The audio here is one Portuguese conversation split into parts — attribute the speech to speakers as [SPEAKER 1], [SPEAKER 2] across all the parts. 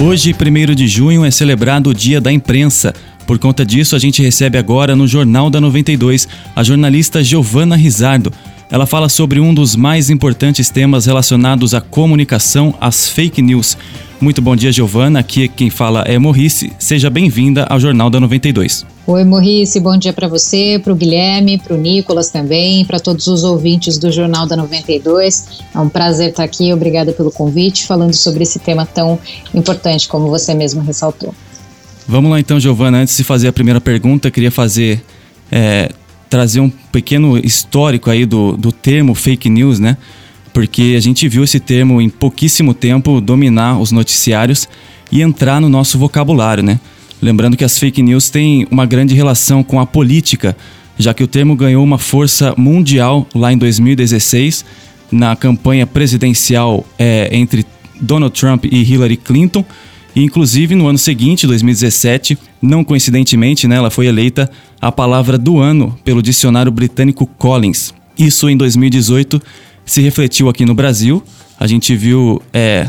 [SPEAKER 1] Hoje, 1 de junho, é celebrado o Dia da Imprensa. Por conta disso, a gente recebe agora no Jornal da 92 a jornalista Giovana Rizardo. Ela fala sobre um dos mais importantes temas relacionados à comunicação, as fake news. Muito bom dia, Giovana. Aqui quem fala é Morrice. Seja bem-vinda ao Jornal da 92.
[SPEAKER 2] Oi, Morrice. Bom dia para você, para o Guilherme, para o Nicolas também, para todos os ouvintes do Jornal da 92. É um prazer estar aqui. Obrigada pelo convite, falando sobre esse tema tão importante, como você mesmo ressaltou.
[SPEAKER 1] Vamos lá então, Giovana. Antes de fazer a primeira pergunta, queria fazer é, trazer um pequeno histórico aí do, do termo fake news, né? Porque a gente viu esse termo em pouquíssimo tempo dominar os noticiários e entrar no nosso vocabulário, né? Lembrando que as fake news têm uma grande relação com a política, já que o termo ganhou uma força mundial lá em 2016, na campanha presidencial é, entre Donald Trump e Hillary Clinton. E, inclusive, no ano seguinte, 2017, não coincidentemente, né, ela foi eleita a palavra do ano pelo dicionário britânico Collins. Isso em 2018 se refletiu aqui no Brasil. A gente viu é,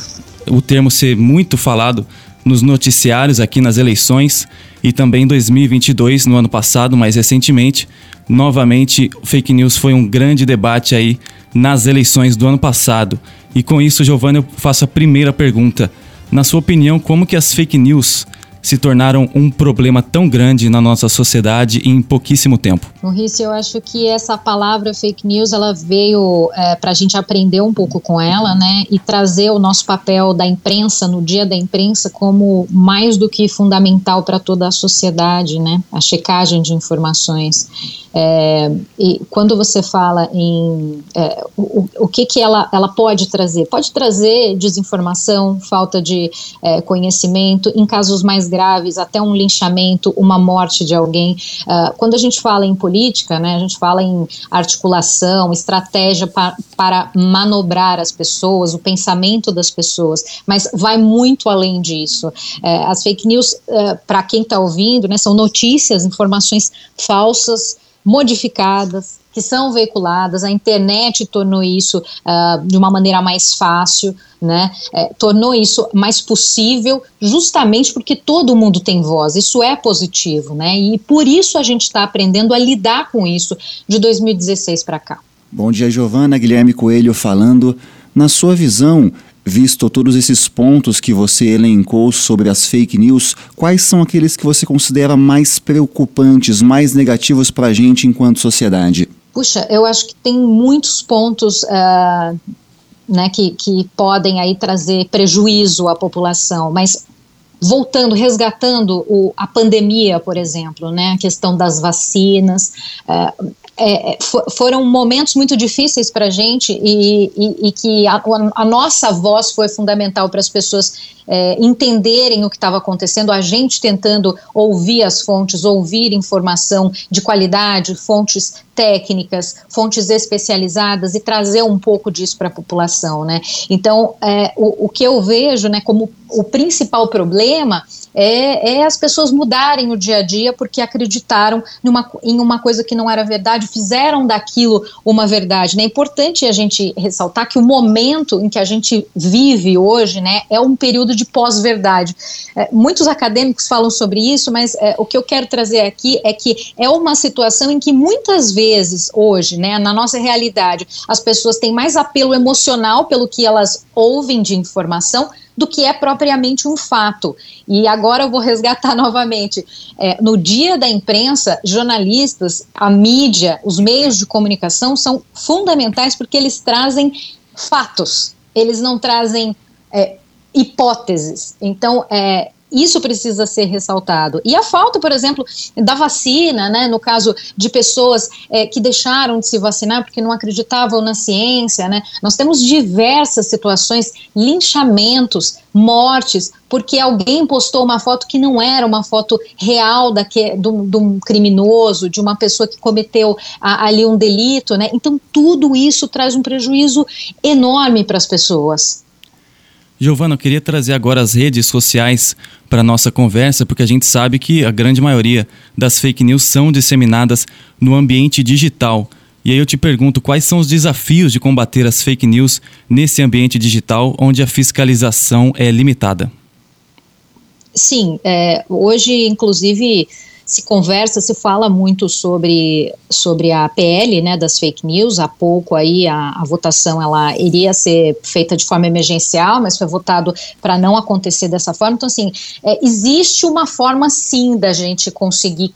[SPEAKER 1] o termo ser muito falado nos noticiários aqui nas eleições e também em 2022, no ano passado, mais recentemente, novamente fake news foi um grande debate aí nas eleições do ano passado. E com isso, Giovanna, eu faço a primeira pergunta. Na sua opinião, como que as fake news se tornaram um problema tão grande na nossa sociedade em pouquíssimo tempo?
[SPEAKER 2] Maurício, eu acho que essa palavra fake news ela veio é, para a gente aprender um pouco com ela, né, e trazer o nosso papel da imprensa no dia da imprensa como mais do que fundamental para toda a sociedade, né, a checagem de informações. É, e quando você fala em é, o, o que, que ela, ela pode trazer? Pode trazer desinformação, falta de é, conhecimento, em casos mais graves, até um linchamento, uma morte de alguém. Uh, quando a gente fala em política, né, a gente fala em articulação, estratégia pa, para manobrar as pessoas, o pensamento das pessoas, mas vai muito além disso. É, as fake news, é, para quem está ouvindo, né, são notícias, informações falsas modificadas, que são veiculadas, a internet tornou isso uh, de uma maneira mais fácil, né? É, tornou isso mais possível, justamente porque todo mundo tem voz. Isso é positivo, né? E por isso a gente está aprendendo a lidar com isso de 2016 para cá.
[SPEAKER 3] Bom dia, Giovana. Guilherme Coelho falando. Na sua visão, Visto todos esses pontos que você elencou sobre as fake news, quais são aqueles que você considera mais preocupantes, mais negativos para a gente enquanto sociedade?
[SPEAKER 2] Puxa, eu acho que tem muitos pontos uh, né, que, que podem aí trazer prejuízo à população, mas voltando, resgatando o, a pandemia, por exemplo, né, a questão das vacinas, uh, é, é foram momentos muito difíceis para a gente e, e, e que a, a, nossa voz foi fundamental para as pessoas é, entenderem o que estava acontecendo, a gente tentando ouvir as fontes, ouvir informação de qualidade, fontes técnicas, fontes especializadas e trazer um pouco disso para a população, né? Então, é, o, o, que eu vejo, né, como o principal problema é, é, as pessoas mudarem o dia a dia porque acreditaram numa, em uma coisa que não era verdade, fizeram daquilo uma verdade. Né? É importante a gente ressaltar que o momento em que a gente vive hoje, né, é um período de pós-verdade. É, muitos acadêmicos falam sobre isso, mas é, o que eu quero trazer aqui é que é uma situação em que muitas vezes hoje, né, na nossa realidade, as pessoas têm mais apelo emocional pelo que elas ouvem de informação do que é propriamente um fato. E agora eu vou resgatar novamente. É, no dia da imprensa, jornalistas, a mídia, os meios de comunicação são fundamentais porque eles trazem fatos, eles não trazem é, hipóteses. Então, é, isso precisa ser ressaltado. E a falta, por exemplo, da vacina, né, no caso de pessoas é, que deixaram de se vacinar porque não acreditavam na ciência, né, nós temos diversas situações, linchamentos, mortes, porque alguém postou uma foto que não era uma foto real daque, um, de um criminoso, de uma pessoa que cometeu a, ali um delito, né? Então tudo isso traz um prejuízo enorme para as pessoas.
[SPEAKER 1] Giovana, eu queria trazer agora as redes sociais para nossa conversa, porque a gente sabe que a grande maioria das fake news são disseminadas no ambiente digital. E aí eu te pergunto, quais são os desafios de combater as fake news nesse ambiente digital onde a fiscalização é limitada?
[SPEAKER 2] Sim, é, hoje, inclusive, se conversa, se fala muito sobre, sobre a PL, né, das fake news. Há pouco aí a, a votação ela iria ser feita de forma emergencial, mas foi votado para não acontecer dessa forma. Então, assim, é, existe uma forma sim da gente conseguir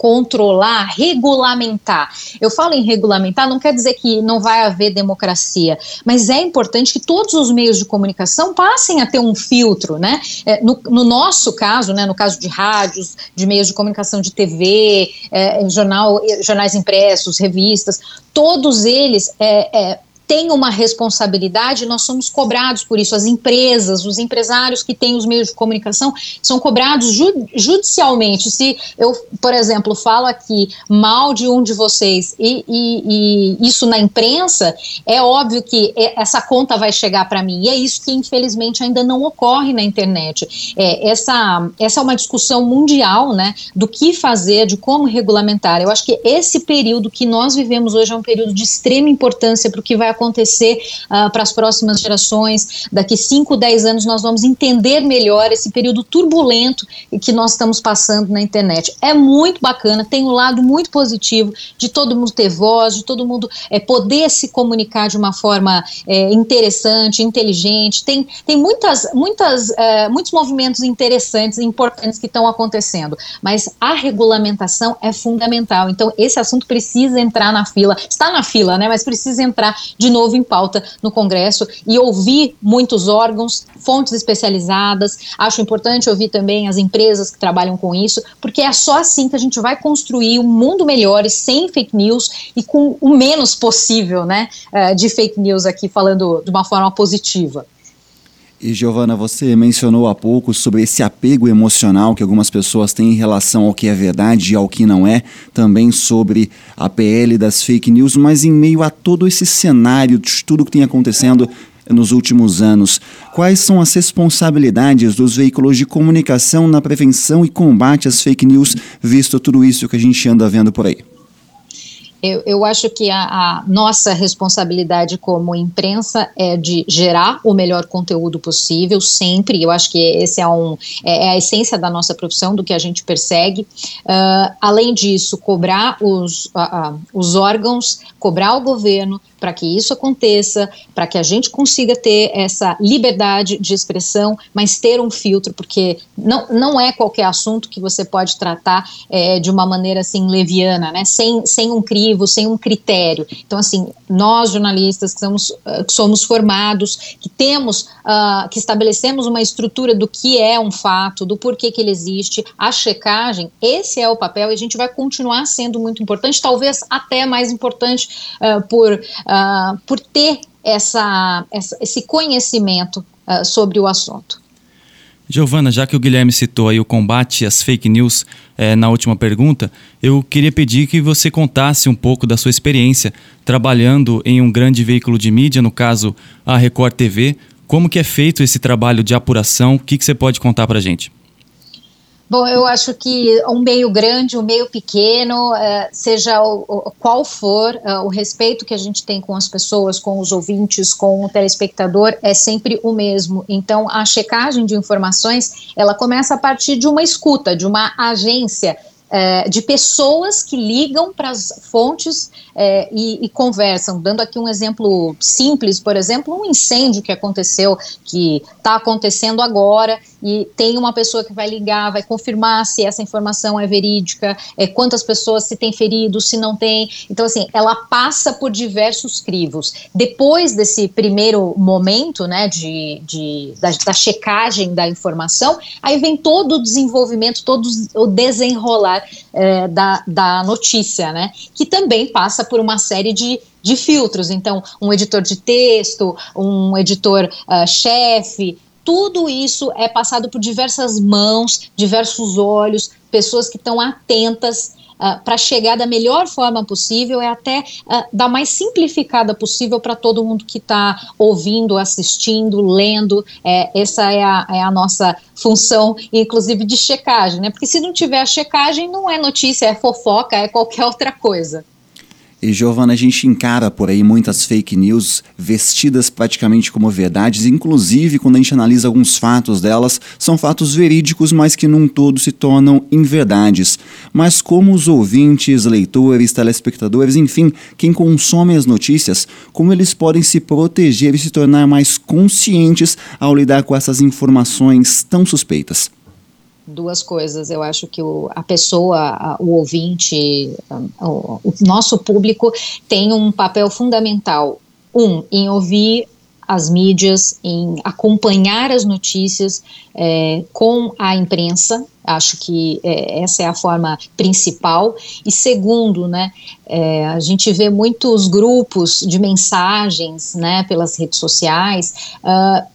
[SPEAKER 2] controlar, regulamentar. Eu falo em regulamentar, não quer dizer que não vai haver democracia, mas é importante que todos os meios de comunicação passem a ter um filtro, né? É, no, no, nosso caso, né, no caso de rádios, de meios de comunicação de TV, é, jornal, jornais impressos, revistas, todos eles é, é tem uma responsabilidade, nós somos cobrados por isso. As empresas, os empresários que têm os meios de comunicação são cobrados ju judicialmente. Se eu, por exemplo, falo aqui mal de um de vocês e, e, e isso na imprensa, é óbvio que essa conta vai chegar para mim. E é isso que, infelizmente, ainda não ocorre na internet. É, essa, essa é uma discussão mundial né, do que fazer, de como regulamentar. Eu acho que esse período que nós vivemos hoje é um período de extrema importância para o que vai acontecer acontecer uh, para as próximas gerações. Daqui 5, 10 anos nós vamos entender melhor esse período turbulento que nós estamos passando na internet. É muito bacana, tem um lado muito positivo de todo mundo ter voz, de todo mundo é, poder se comunicar de uma forma é, interessante, inteligente. Tem, tem muitas, muitas, é, muitos movimentos interessantes e importantes que estão acontecendo, mas a regulamentação é fundamental. Então, esse assunto precisa entrar na fila, está na fila, né? Mas precisa entrar de novo em pauta no Congresso e ouvir muitos órgãos, fontes especializadas. Acho importante ouvir também as empresas que trabalham com isso, porque é só assim que a gente vai construir um mundo melhor e sem fake news e com o menos possível né, eh, de fake news aqui, falando de uma forma positiva.
[SPEAKER 3] E Giovana, você mencionou há pouco sobre esse apego emocional que algumas pessoas têm em relação ao que é verdade e ao que não é, também sobre a PL das fake news, mas em meio a todo esse cenário de tudo que tem acontecendo nos últimos anos, quais são as responsabilidades dos veículos de comunicação na prevenção e combate às fake news, visto tudo isso que a gente anda vendo por aí?
[SPEAKER 2] Eu, eu acho que a, a, nossa responsabilidade como imprensa é de gerar o melhor conteúdo possível, sempre. Eu acho que esse é, um, é, é a essência da nossa profissão, do que a gente persegue. Uh, além disso, cobrar os, uh, uh, os órgãos, cobrar o governo para que isso aconteça, para que a gente consiga ter essa liberdade de expressão, mas ter um filtro, porque não, não é qualquer assunto que você pode tratar é, de uma maneira assim leviana, né? sem, sem um crime crivo, sem um critério. Então, assim, nós jornalistas que somos, uh, que somos formados, que temos, uh, que estabelecemos uma estrutura do que é um fato, do porquê que ele existe, a checagem, esse é o papel e a gente vai continuar sendo muito importante, talvez até mais importante uh, por, por ter essa, essa, esse conhecimento sobre o assunto.
[SPEAKER 1] Giovana, já que o Guilherme citou aí o combate às fake news é, na última pergunta, eu queria pedir que você contasse um pouco da sua experiência trabalhando em um grande veículo de mídia, no caso a Record TV. Como que é feito esse trabalho de apuração? O que, que você pode contar para a gente?
[SPEAKER 2] Bom, eu acho que um meio grande, um meio pequeno, uh, seja qual for, uh, o respeito que a gente tem com as pessoas, com os ouvintes, com o telespectador é sempre o mesmo. Então, a checagem de informações, ela começa a partir de uma escuta, de uma agência é, de pessoas que ligam para as fontes é, e, conversam. Dando aqui um exemplo simples, por exemplo, um incêndio que aconteceu, que está acontecendo agora, e tem uma pessoa que vai ligar, vai confirmar se essa informação é verídica, é, quantas pessoas se tem ferido, se não tem. Então, assim, ela passa por diversos crivos. Depois desse primeiro momento, né, de, de da, da checagem da informação, aí vem todo o desenvolvimento, todo o desenrolar é, da, da notícia, né? Que também passa por uma série de, de filtros. Então, um editor de texto, um editor uh, chefe, tudo isso é passado por diversas mãos, diversos olhos, pessoas que estão atentas uh, ah, para chegar da melhor forma possível, é até uh, da mais simplificada possível para todo mundo que está ouvindo, assistindo, lendo. É, essa é a, é a nossa função, inclusive de checagem, né? Porque se não tiver a checagem, não é notícia, é fofoca, é qualquer outra coisa.
[SPEAKER 3] E Giovana, a gente encara por aí muitas fake news vestidas praticamente como verdades, inclusive quando a gente analisa alguns fatos delas, são fatos verídicos, mas que num todo se tornam inverdades. Mas como os ouvintes, leitores, telespectadores, enfim, quem consome as notícias, como eles podem se proteger e se tornar mais conscientes ao lidar com essas informações tão suspeitas?
[SPEAKER 2] Duas coisas. Eu acho que o, a pessoa, o ouvinte, o, o nosso público tem um papel fundamental. Um, em ouvir as mídias, em acompanhar as notícias é, com a imprensa. Acho que é, essa é a forma principal. E segundo, né, é, a gente vê muitos grupos de mensagens né, pelas redes sociais. Uh,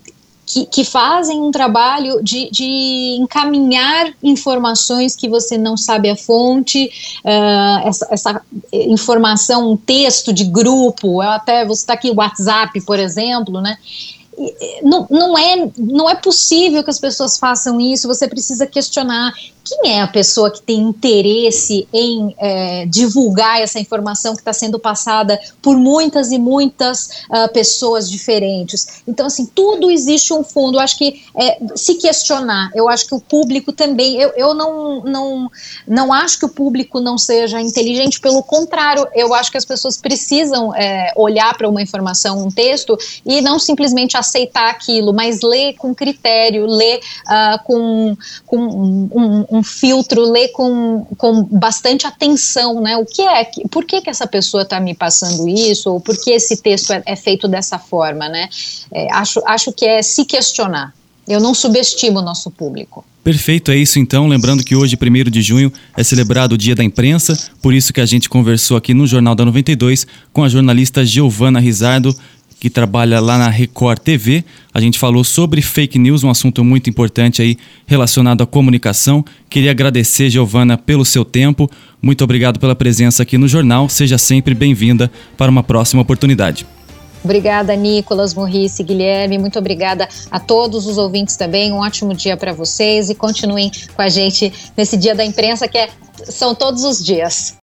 [SPEAKER 2] que, que fazem um trabalho de, de, encaminhar informações que você não sabe a fonte, uh, essa, essa, informação, um texto de grupo, até você está aqui WhatsApp, por exemplo, né? Não, não, é, não é possível que as pessoas façam isso, você precisa questionar quem é a pessoa que tem interesse em é, divulgar essa informação que está sendo passada por muitas e muitas uh, pessoas diferentes. Então, assim, tudo existe um fundo. Eu acho que é, se questionar, eu acho que o público também. Eu, eu não, não, não acho que o público não seja inteligente, pelo contrário, eu acho que as pessoas precisam é, olhar para uma informação, um texto, e não simplesmente aceitar aquilo, mas ler com critério, ler uh, com, com um, um um filtro, ler com, com bastante atenção, né? O que é, por que, que essa pessoa está me passando isso, ou por que esse texto é, é feito dessa forma, né? É, acho, acho que é se questionar. Eu não subestimo o nosso público.
[SPEAKER 1] Perfeito, é isso então. Lembrando que hoje, 1 de junho, é celebrado o Dia da Imprensa, por isso que a gente conversou aqui no Jornal da 92 com a jornalista Giovana Rizardo, que trabalha lá na Record TV. A gente falou sobre fake news, um assunto muito importante aí relacionado à comunicação. Queria agradecer, Giovana, pelo seu tempo. Muito obrigado pela presença aqui no jornal. Seja sempre bem-vinda para uma próxima oportunidade.
[SPEAKER 2] Obrigada, Nicolas, Morrice, Guilherme. Muito obrigada a todos os ouvintes também. Um ótimo dia para vocês e continuem com a gente nesse dia da imprensa que é, são todos os dias.